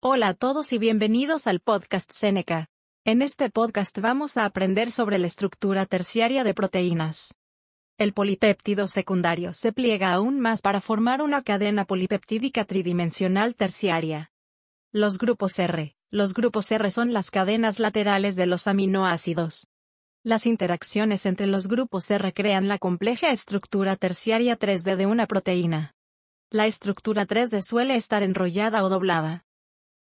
Hola a todos y bienvenidos al podcast Seneca. En este podcast vamos a aprender sobre la estructura terciaria de proteínas. El polipéptido secundario se pliega aún más para formar una cadena polipeptídica tridimensional terciaria. Los grupos R. Los grupos R son las cadenas laterales de los aminoácidos. Las interacciones entre los grupos R crean la compleja estructura terciaria 3D de una proteína. La estructura 3D suele estar enrollada o doblada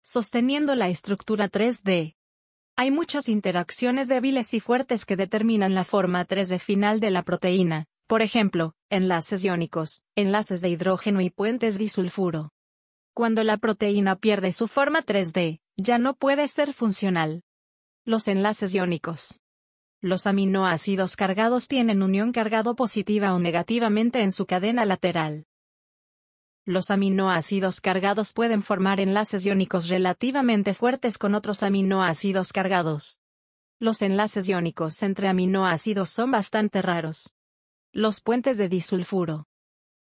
sosteniendo la estructura 3D. Hay muchas interacciones débiles y fuertes que determinan la forma 3D final de la proteína, por ejemplo, enlaces iónicos, enlaces de hidrógeno y puentes disulfuro. Cuando la proteína pierde su forma 3D, ya no puede ser funcional. Los enlaces iónicos. Los aminoácidos cargados tienen unión cargado positiva o negativamente en su cadena lateral. Los aminoácidos cargados pueden formar enlaces iónicos relativamente fuertes con otros aminoácidos cargados. Los enlaces iónicos entre aminoácidos son bastante raros. Los puentes de disulfuro.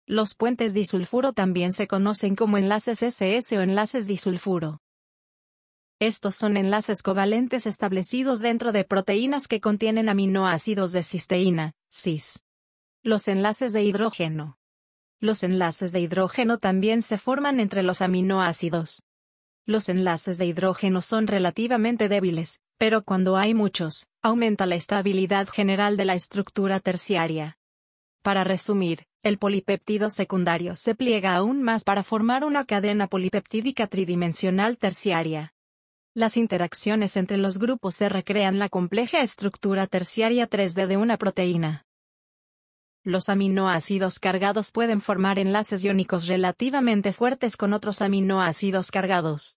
Los puentes disulfuro también se conocen como enlaces SS o enlaces disulfuro. Estos son enlaces covalentes establecidos dentro de proteínas que contienen aminoácidos de cisteína, cis. Los enlaces de hidrógeno. Los enlaces de hidrógeno también se forman entre los aminoácidos. Los enlaces de hidrógeno son relativamente débiles, pero cuando hay muchos, aumenta la estabilidad general de la estructura terciaria. Para resumir, el polipéptido secundario se pliega aún más para formar una cadena polipeptídica tridimensional terciaria. Las interacciones entre los grupos se recrean la compleja estructura terciaria 3D de una proteína. Los aminoácidos cargados pueden formar enlaces iónicos relativamente fuertes con otros aminoácidos cargados.